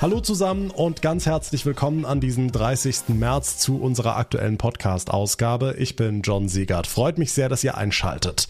Hallo zusammen und ganz herzlich willkommen an diesem 30. März zu unserer aktuellen Podcast-Ausgabe. Ich bin John Siegert. Freut mich sehr, dass ihr einschaltet.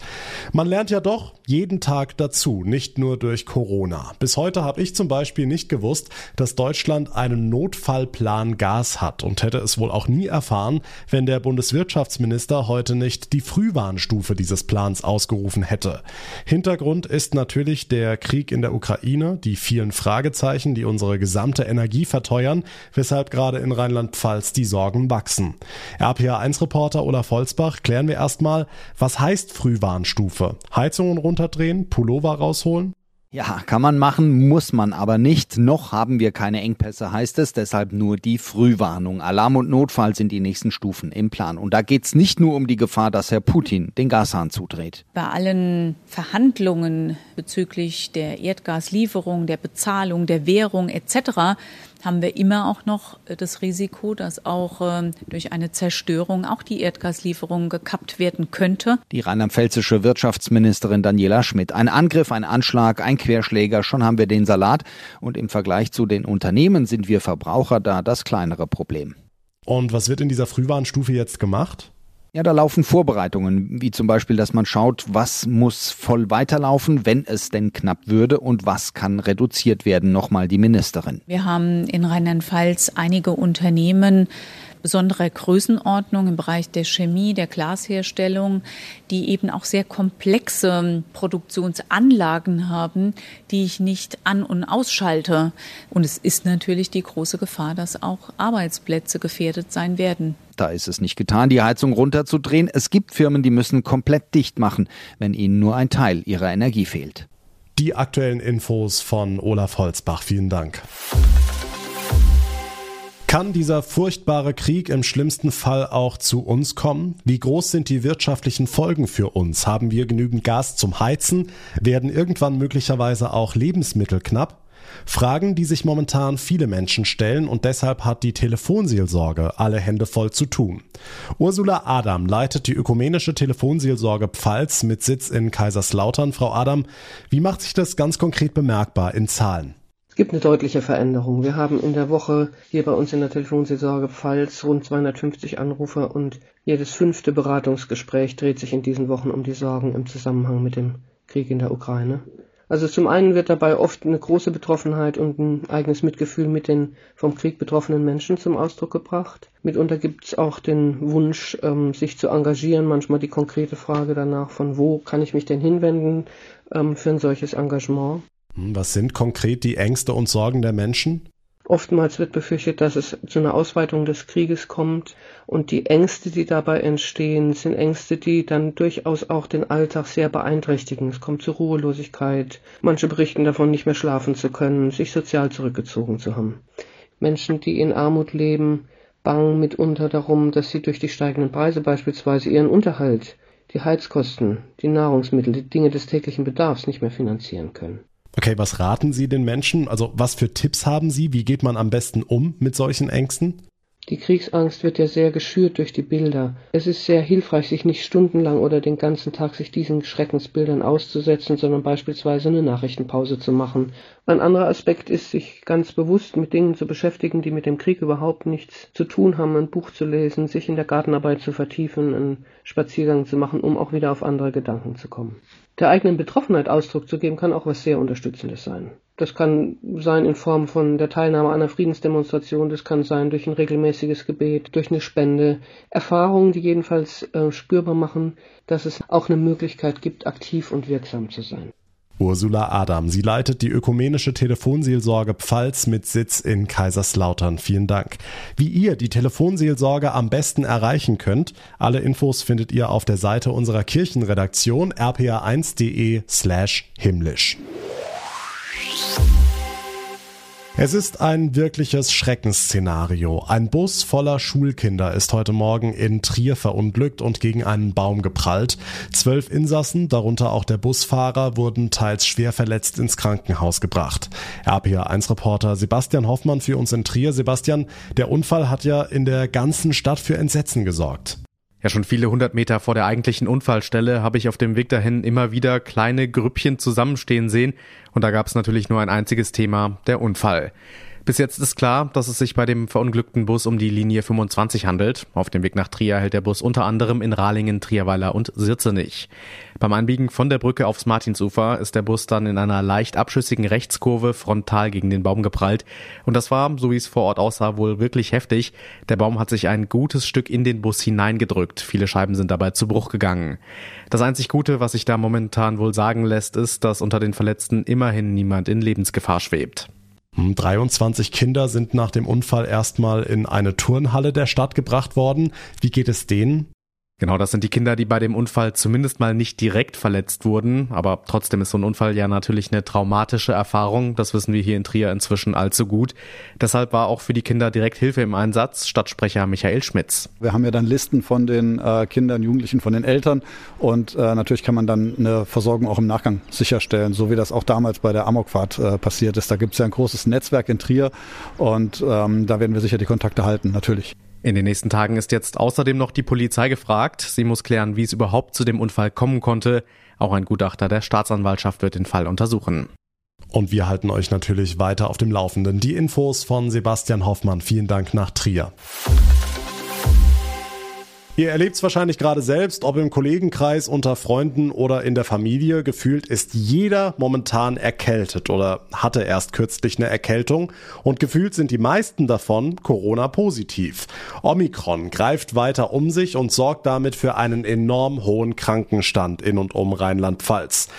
Man lernt ja doch jeden Tag dazu, nicht nur durch Corona. Bis heute habe ich zum Beispiel nicht gewusst, dass Deutschland einen Notfallplan Gas hat und hätte es wohl auch nie erfahren, wenn der Bundeswirtschaftsminister heute nicht die Frühwarnstufe dieses Plans ausgerufen hätte. Hintergrund ist natürlich der Krieg in der Ukraine, die vielen Fragezeichen, die unsere gesamte Energie verteuern, weshalb gerade in Rheinland-Pfalz die Sorgen wachsen. RPA1-Reporter Olaf Holzbach klären wir erstmal, was heißt Frühwarnstufe? Heizungen runterdrehen, Pullover rausholen? Ja, kann man machen, muss man aber nicht. Noch haben wir keine Engpässe, heißt es, deshalb nur die Frühwarnung. Alarm und Notfall sind die nächsten Stufen im Plan. Und da geht's nicht nur um die Gefahr, dass Herr Putin den Gashahn zudreht. Bei allen Verhandlungen bezüglich der Erdgaslieferung, der Bezahlung, der Währung etc haben wir immer auch noch das Risiko, dass auch ähm, durch eine Zerstörung auch die Erdgaslieferung gekappt werden könnte. Die rheinland-pfälzische Wirtschaftsministerin Daniela Schmidt. Ein Angriff, ein Anschlag, ein Querschläger, schon haben wir den Salat. Und im Vergleich zu den Unternehmen sind wir Verbraucher da das kleinere Problem. Und was wird in dieser Frühwarnstufe jetzt gemacht? Ja, da laufen Vorbereitungen, wie zum Beispiel, dass man schaut, was muss voll weiterlaufen, wenn es denn knapp würde und was kann reduziert werden, nochmal die Ministerin. Wir haben in Rheinland-Pfalz einige Unternehmen, besonderer Größenordnung im Bereich der Chemie, der Glasherstellung, die eben auch sehr komplexe Produktionsanlagen haben, die ich nicht an- und ausschalte. Und es ist natürlich die große Gefahr, dass auch Arbeitsplätze gefährdet sein werden. Da ist es nicht getan, die Heizung runterzudrehen. Es gibt Firmen, die müssen komplett dicht machen, wenn ihnen nur ein Teil ihrer Energie fehlt. Die aktuellen Infos von Olaf Holzbach. Vielen Dank. Kann dieser furchtbare Krieg im schlimmsten Fall auch zu uns kommen? Wie groß sind die wirtschaftlichen Folgen für uns? Haben wir genügend Gas zum Heizen? Werden irgendwann möglicherweise auch Lebensmittel knapp? Fragen, die sich momentan viele Menschen stellen und deshalb hat die Telefonseelsorge alle Hände voll zu tun. Ursula Adam leitet die ökumenische Telefonseelsorge Pfalz mit Sitz in Kaiserslautern. Frau Adam, wie macht sich das ganz konkret bemerkbar in Zahlen? Gibt eine deutliche Veränderung. Wir haben in der Woche hier bei uns in der Telefonseelsorge Pfalz rund 250 Anrufer und jedes fünfte Beratungsgespräch dreht sich in diesen Wochen um die Sorgen im Zusammenhang mit dem Krieg in der Ukraine. Also zum einen wird dabei oft eine große Betroffenheit und ein eigenes Mitgefühl mit den vom Krieg betroffenen Menschen zum Ausdruck gebracht. Mitunter gibt es auch den Wunsch, ähm, sich zu engagieren, manchmal die konkrete Frage danach, von wo kann ich mich denn hinwenden ähm, für ein solches Engagement. Hm, was sind konkret die Ängste und Sorgen der Menschen? Oftmals wird befürchtet, dass es zu einer Ausweitung des Krieges kommt und die Ängste, die dabei entstehen, sind Ängste, die dann durchaus auch den Alltag sehr beeinträchtigen. Es kommt zur Ruhelosigkeit. Manche berichten davon, nicht mehr schlafen zu können, sich sozial zurückgezogen zu haben. Menschen, die in Armut leben, bangen mitunter darum, dass sie durch die steigenden Preise beispielsweise ihren Unterhalt, die Heizkosten, die Nahrungsmittel, die Dinge des täglichen Bedarfs nicht mehr finanzieren können. Okay, was raten Sie den Menschen? Also was für Tipps haben Sie? Wie geht man am besten um mit solchen Ängsten? Die Kriegsangst wird ja sehr geschürt durch die Bilder. Es ist sehr hilfreich, sich nicht stundenlang oder den ganzen Tag sich diesen Schreckensbildern auszusetzen, sondern beispielsweise eine Nachrichtenpause zu machen. Ein anderer Aspekt ist, sich ganz bewusst mit Dingen zu beschäftigen, die mit dem Krieg überhaupt nichts zu tun haben, ein Buch zu lesen, sich in der Gartenarbeit zu vertiefen, einen Spaziergang zu machen, um auch wieder auf andere Gedanken zu kommen. Der eigenen Betroffenheit Ausdruck zu geben, kann auch was sehr Unterstützendes sein. Das kann sein in Form von der Teilnahme an einer Friedensdemonstration, das kann sein durch ein regelmäßiges Gebet, durch eine Spende. Erfahrungen, die jedenfalls äh, spürbar machen, dass es auch eine Möglichkeit gibt, aktiv und wirksam zu sein. Ursula Adam. Sie leitet die ökumenische Telefonseelsorge Pfalz mit Sitz in Kaiserslautern. Vielen Dank. Wie ihr die Telefonseelsorge am besten erreichen könnt, alle Infos findet ihr auf der Seite unserer Kirchenredaktion rpa1.de slash himmlisch. Es ist ein wirkliches Schreckensszenario. Ein Bus voller Schulkinder ist heute Morgen in Trier verunglückt und gegen einen Baum geprallt. Zwölf Insassen, darunter auch der Busfahrer, wurden teils schwer verletzt ins Krankenhaus gebracht. RPA1-Reporter Sebastian Hoffmann für uns in Trier. Sebastian, der Unfall hat ja in der ganzen Stadt für Entsetzen gesorgt. Ja, schon viele hundert Meter vor der eigentlichen Unfallstelle habe ich auf dem Weg dahin immer wieder kleine Grüppchen zusammenstehen sehen und da gab es natürlich nur ein einziges Thema, der Unfall. Bis jetzt ist klar, dass es sich bei dem verunglückten Bus um die Linie 25 handelt. Auf dem Weg nach Trier hält der Bus unter anderem in Rahlingen, Trierweiler und Sirzenich. Beim Einbiegen von der Brücke aufs Martinsufer ist der Bus dann in einer leicht abschüssigen Rechtskurve frontal gegen den Baum geprallt. Und das war, so wie es vor Ort aussah, wohl wirklich heftig. Der Baum hat sich ein gutes Stück in den Bus hineingedrückt. Viele Scheiben sind dabei zu Bruch gegangen. Das einzig Gute, was sich da momentan wohl sagen lässt, ist, dass unter den Verletzten immerhin niemand in Lebensgefahr schwebt. 23 Kinder sind nach dem Unfall erstmal in eine Turnhalle der Stadt gebracht worden. Wie geht es denen? Genau, das sind die Kinder, die bei dem Unfall zumindest mal nicht direkt verletzt wurden. Aber trotzdem ist so ein Unfall ja natürlich eine traumatische Erfahrung. Das wissen wir hier in Trier inzwischen allzu gut. Deshalb war auch für die Kinder direkt Hilfe im Einsatz. Stadtsprecher Michael Schmitz. Wir haben ja dann Listen von den äh, Kindern, Jugendlichen, von den Eltern. Und äh, natürlich kann man dann eine Versorgung auch im Nachgang sicherstellen, so wie das auch damals bei der Amokfahrt äh, passiert ist. Da gibt es ja ein großes Netzwerk in Trier. Und ähm, da werden wir sicher die Kontakte halten, natürlich. In den nächsten Tagen ist jetzt außerdem noch die Polizei gefragt. Sie muss klären, wie es überhaupt zu dem Unfall kommen konnte. Auch ein Gutachter der Staatsanwaltschaft wird den Fall untersuchen. Und wir halten euch natürlich weiter auf dem Laufenden. Die Infos von Sebastian Hoffmann. Vielen Dank nach Trier. Ihr erlebt es wahrscheinlich gerade selbst, ob im Kollegenkreis, unter Freunden oder in der Familie. Gefühlt ist jeder momentan erkältet oder hatte erst kürzlich eine Erkältung und gefühlt sind die meisten davon Corona-positiv. Omikron greift weiter um sich und sorgt damit für einen enorm hohen Krankenstand in und um Rheinland-Pfalz.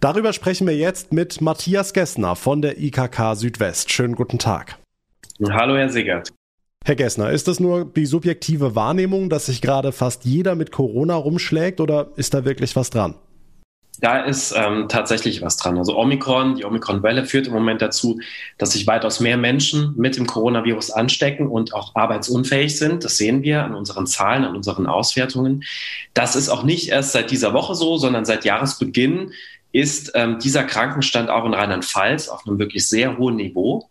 Darüber sprechen wir jetzt mit Matthias Gessner von der IKK Südwest. Schönen guten Tag. Hallo, Herr Siegert. Herr Gessner, ist das nur die subjektive Wahrnehmung, dass sich gerade fast jeder mit Corona rumschlägt oder ist da wirklich was dran? Da ist ähm, tatsächlich was dran. Also Omikron, die Omikron-Welle führt im Moment dazu, dass sich weitaus mehr Menschen mit dem Coronavirus anstecken und auch arbeitsunfähig sind. Das sehen wir an unseren Zahlen, an unseren Auswertungen. Das ist auch nicht erst seit dieser Woche so, sondern seit Jahresbeginn ist ähm, dieser Krankenstand auch in Rheinland-Pfalz auf einem wirklich sehr hohen Niveau.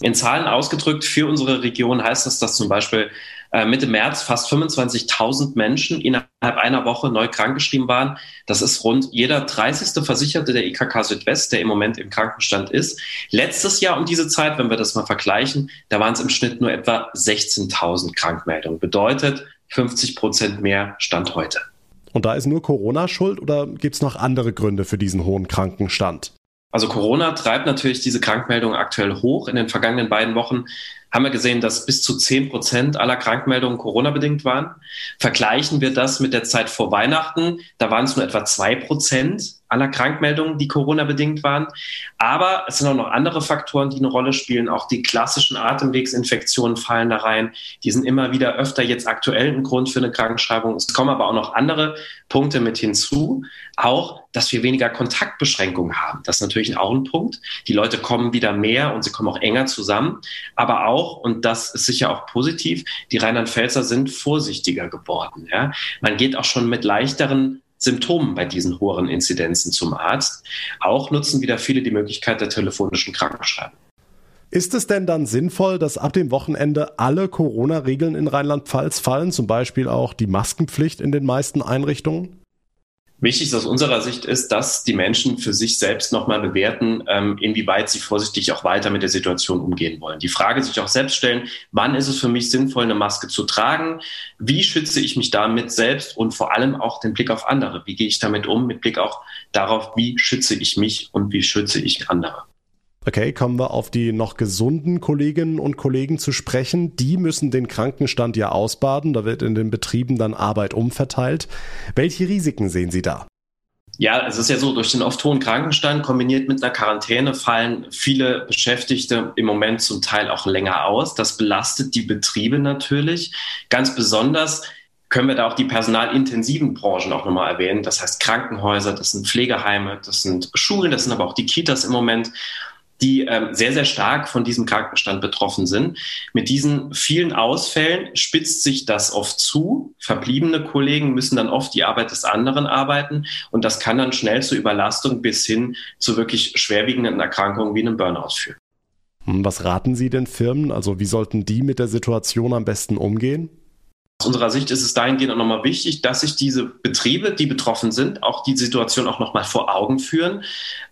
In Zahlen ausgedrückt für unsere Region heißt das, dass zum Beispiel äh, Mitte März fast 25.000 Menschen innerhalb einer Woche neu krankgeschrieben waren. Das ist rund jeder 30. Versicherte der IKK Südwest, der im Moment im Krankenstand ist. Letztes Jahr um diese Zeit, wenn wir das mal vergleichen, da waren es im Schnitt nur etwa 16.000 Krankmeldungen. Bedeutet 50 Prozent mehr Stand heute. Und da ist nur Corona schuld oder gibt es noch andere Gründe für diesen hohen Krankenstand? Also Corona treibt natürlich diese Krankmeldung aktuell hoch. In den vergangenen beiden Wochen haben wir gesehen, dass bis zu 10 Prozent aller Krankmeldungen Corona-bedingt waren. Vergleichen wir das mit der Zeit vor Weihnachten, da waren es nur etwa zwei Prozent aller Krankmeldungen, die Corona-bedingt waren. Aber es sind auch noch andere Faktoren, die eine Rolle spielen. Auch die klassischen Atemwegsinfektionen fallen da rein. Die sind immer wieder öfter jetzt aktuell ein Grund für eine Krankenschreibung. Es kommen aber auch noch andere Punkte mit hinzu. Auch, dass wir weniger Kontaktbeschränkungen haben. Das ist natürlich auch ein Punkt. Die Leute kommen wieder mehr und sie kommen auch enger zusammen. Aber auch, und das ist sicher auch positiv, die Rheinland-Pfälzer sind vorsichtiger geworden. Ja? Man geht auch schon mit leichteren Symptomen bei diesen hohen Inzidenzen zum Arzt. Auch nutzen wieder viele die Möglichkeit der telefonischen Krankenschreibung. Ist es denn dann sinnvoll, dass ab dem Wochenende alle Corona-Regeln in Rheinland-Pfalz fallen, zum Beispiel auch die Maskenpflicht in den meisten Einrichtungen? Wichtig aus unserer Sicht ist, dass die Menschen für sich selbst nochmal bewerten, ähm, inwieweit sie vorsichtig auch weiter mit der Situation umgehen wollen. Die Frage sich auch selbst stellen, wann ist es für mich sinnvoll, eine Maske zu tragen? Wie schütze ich mich damit selbst und vor allem auch den Blick auf andere? Wie gehe ich damit um mit Blick auch darauf, wie schütze ich mich und wie schütze ich andere? Okay, kommen wir auf die noch gesunden Kolleginnen und Kollegen zu sprechen. Die müssen den Krankenstand ja ausbaden. Da wird in den Betrieben dann Arbeit umverteilt. Welche Risiken sehen Sie da? Ja, es ist ja so, durch den oft hohen Krankenstand kombiniert mit einer Quarantäne fallen viele Beschäftigte im Moment zum Teil auch länger aus. Das belastet die Betriebe natürlich. Ganz besonders können wir da auch die personalintensiven Branchen auch nochmal erwähnen. Das heißt Krankenhäuser, das sind Pflegeheime, das sind Schulen, das sind aber auch die Kitas im Moment die ähm, sehr, sehr stark von diesem Krankenstand betroffen sind. Mit diesen vielen Ausfällen spitzt sich das oft zu. Verbliebene Kollegen müssen dann oft die Arbeit des anderen arbeiten und das kann dann schnell zur Überlastung bis hin zu wirklich schwerwiegenden Erkrankungen wie einem Burnout führen. Hm, was raten Sie den Firmen? Also wie sollten die mit der Situation am besten umgehen? Aus unserer Sicht ist es dahingehend auch nochmal wichtig, dass sich diese Betriebe, die betroffen sind, auch die Situation auch nochmal vor Augen führen,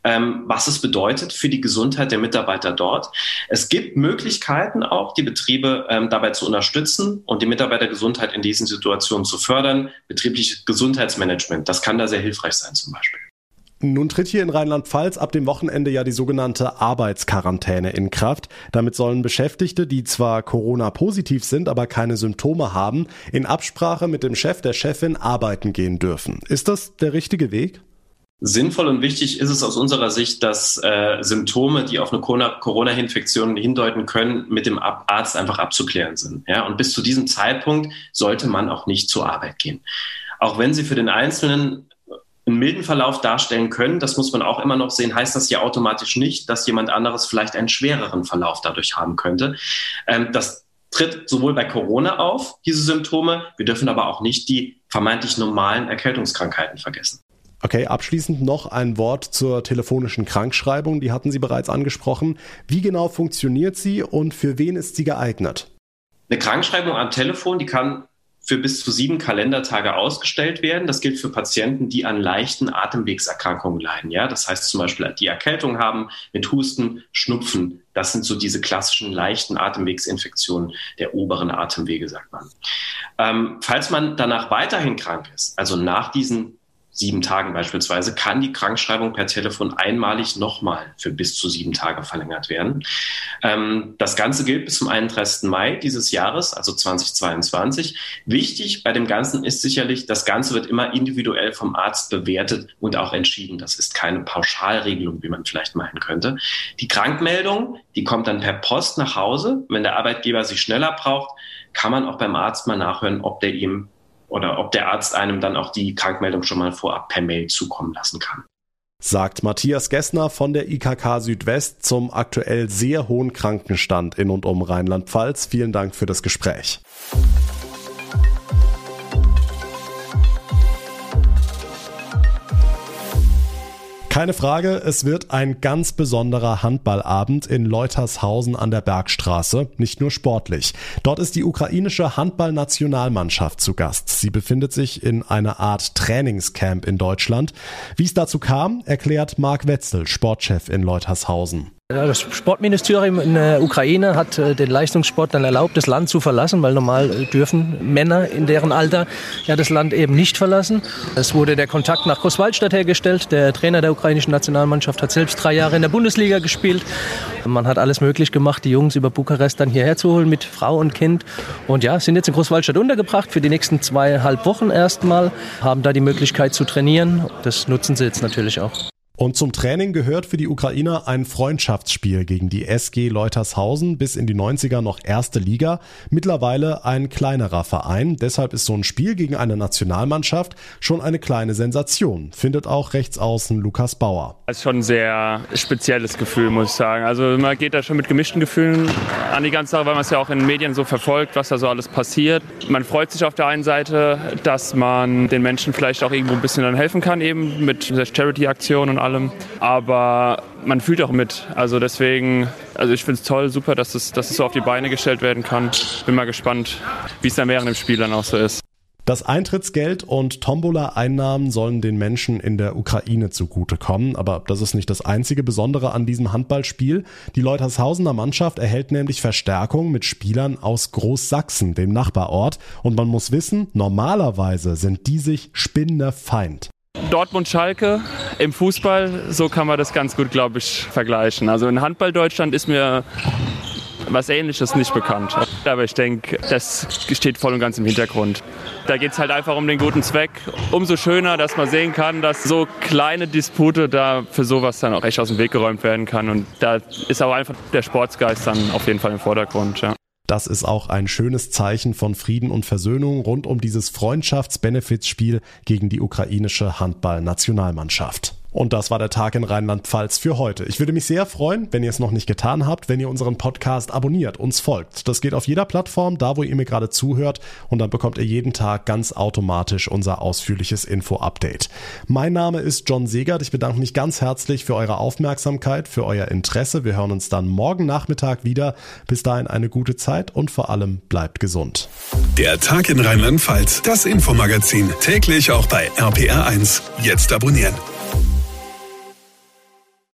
ähm, was es bedeutet für die Gesundheit der Mitarbeiter dort. Es gibt Möglichkeiten auch, die Betriebe ähm, dabei zu unterstützen und die Mitarbeitergesundheit in diesen Situationen zu fördern. Betriebliches Gesundheitsmanagement, das kann da sehr hilfreich sein zum Beispiel. Nun tritt hier in Rheinland-Pfalz ab dem Wochenende ja die sogenannte Arbeitsquarantäne in Kraft. Damit sollen Beschäftigte, die zwar Corona-positiv sind, aber keine Symptome haben, in Absprache mit dem Chef der Chefin arbeiten gehen dürfen. Ist das der richtige Weg? Sinnvoll und wichtig ist es aus unserer Sicht, dass äh, Symptome, die auf eine Corona-Infektion hindeuten können, mit dem Arzt einfach abzuklären sind. Ja? Und bis zu diesem Zeitpunkt sollte man auch nicht zur Arbeit gehen. Auch wenn sie für den Einzelnen einen milden Verlauf darstellen können, das muss man auch immer noch sehen, heißt das ja automatisch nicht, dass jemand anderes vielleicht einen schwereren Verlauf dadurch haben könnte. Ähm, das tritt sowohl bei Corona auf, diese Symptome. Wir dürfen aber auch nicht die vermeintlich normalen Erkältungskrankheiten vergessen. Okay, abschließend noch ein Wort zur telefonischen Krankschreibung. Die hatten Sie bereits angesprochen. Wie genau funktioniert sie und für wen ist sie geeignet? Eine Krankschreibung am Telefon, die kann für bis zu sieben Kalendertage ausgestellt werden. Das gilt für Patienten, die an leichten Atemwegserkrankungen leiden. Ja, das heißt zum Beispiel, die Erkältung haben mit Husten, Schnupfen. Das sind so diese klassischen leichten Atemwegsinfektionen der oberen Atemwege, sagt man. Ähm, falls man danach weiterhin krank ist, also nach diesen sieben Tagen beispielsweise, kann die Krankschreibung per Telefon einmalig nochmal für bis zu sieben Tage verlängert werden. Ähm, das Ganze gilt bis zum 31. Mai dieses Jahres, also 2022. Wichtig bei dem Ganzen ist sicherlich, das Ganze wird immer individuell vom Arzt bewertet und auch entschieden. Das ist keine Pauschalregelung, wie man vielleicht meinen könnte. Die Krankmeldung, die kommt dann per Post nach Hause. Wenn der Arbeitgeber sie schneller braucht, kann man auch beim Arzt mal nachhören, ob der ihm oder ob der Arzt einem dann auch die Krankmeldung schon mal vorab per Mail zukommen lassen kann. Sagt Matthias Gessner von der IKK Südwest zum aktuell sehr hohen Krankenstand in und um Rheinland-Pfalz. Vielen Dank für das Gespräch. Keine Frage, es wird ein ganz besonderer Handballabend in Leutershausen an der Bergstraße, nicht nur sportlich. Dort ist die ukrainische Handballnationalmannschaft zu Gast. Sie befindet sich in einer Art Trainingscamp in Deutschland. Wie es dazu kam, erklärt Marc Wetzel, Sportchef in Leutershausen. Das Sportministerium in der Ukraine hat äh, den Leistungssport dann erlaubt, das Land zu verlassen, weil normal äh, dürfen Männer in deren Alter ja das Land eben nicht verlassen. Es wurde der Kontakt nach Großwaldstadt hergestellt. Der Trainer der ukrainischen Nationalmannschaft hat selbst drei Jahre in der Bundesliga gespielt. Man hat alles möglich gemacht, die Jungs über Bukarest dann hierher zu holen mit Frau und Kind. Und ja, sind jetzt in Großwaldstadt untergebracht für die nächsten zweieinhalb Wochen erstmal, haben da die Möglichkeit zu trainieren. Das nutzen sie jetzt natürlich auch. Und zum Training gehört für die Ukrainer ein Freundschaftsspiel gegen die SG Leutershausen bis in die 90er noch erste Liga, mittlerweile ein kleinerer Verein. Deshalb ist so ein Spiel gegen eine Nationalmannschaft schon eine kleine Sensation, findet auch Rechtsaußen Lukas Bauer. Das ist schon ein sehr spezielles Gefühl, muss ich sagen. Also man geht da schon mit gemischten Gefühlen an die ganze Sache, weil man es ja auch in den Medien so verfolgt, was da so alles passiert. Man freut sich auf der einen Seite, dass man den Menschen vielleicht auch irgendwo ein bisschen dann helfen kann, eben mit der Charity-Aktion und allem. Aber man fühlt auch mit. Also deswegen, also ich finde es toll, super, dass es, dass es so auf die Beine gestellt werden kann. Bin mal gespannt, wie es dann während dem Spiel dann auch so ist. Das Eintrittsgeld und Tombola-Einnahmen sollen den Menschen in der Ukraine zugutekommen, aber das ist nicht das einzige Besondere an diesem Handballspiel. Die Leutershausener Mannschaft erhält nämlich Verstärkung mit Spielern aus Großsachsen, dem Nachbarort, und man muss wissen, normalerweise sind die sich Feind. Dortmund-Schalke im Fußball, so kann man das ganz gut, glaube ich, vergleichen. Also in Handball Deutschland ist mir was Ähnliches nicht bekannt. Aber ich denke, das steht voll und ganz im Hintergrund. Da geht es halt einfach um den guten Zweck. Umso schöner, dass man sehen kann, dass so kleine Dispute da für sowas dann auch echt aus dem Weg geräumt werden kann. Und da ist auch einfach der Sportsgeist dann auf jeden Fall im Vordergrund. Ja. Das ist auch ein schönes Zeichen von Frieden und Versöhnung rund um dieses Freundschafts-Benefits-Spiel gegen die ukrainische Handball-Nationalmannschaft. Und das war der Tag in Rheinland-Pfalz für heute. Ich würde mich sehr freuen, wenn ihr es noch nicht getan habt, wenn ihr unseren Podcast abonniert, uns folgt. Das geht auf jeder Plattform, da wo ihr mir gerade zuhört und dann bekommt ihr jeden Tag ganz automatisch unser ausführliches Info-Update. Mein Name ist John Segert. Ich bedanke mich ganz herzlich für eure Aufmerksamkeit, für euer Interesse. Wir hören uns dann morgen Nachmittag wieder. Bis dahin eine gute Zeit und vor allem bleibt gesund. Der Tag in Rheinland-Pfalz, das Infomagazin, täglich auch bei RPR1. Jetzt abonnieren.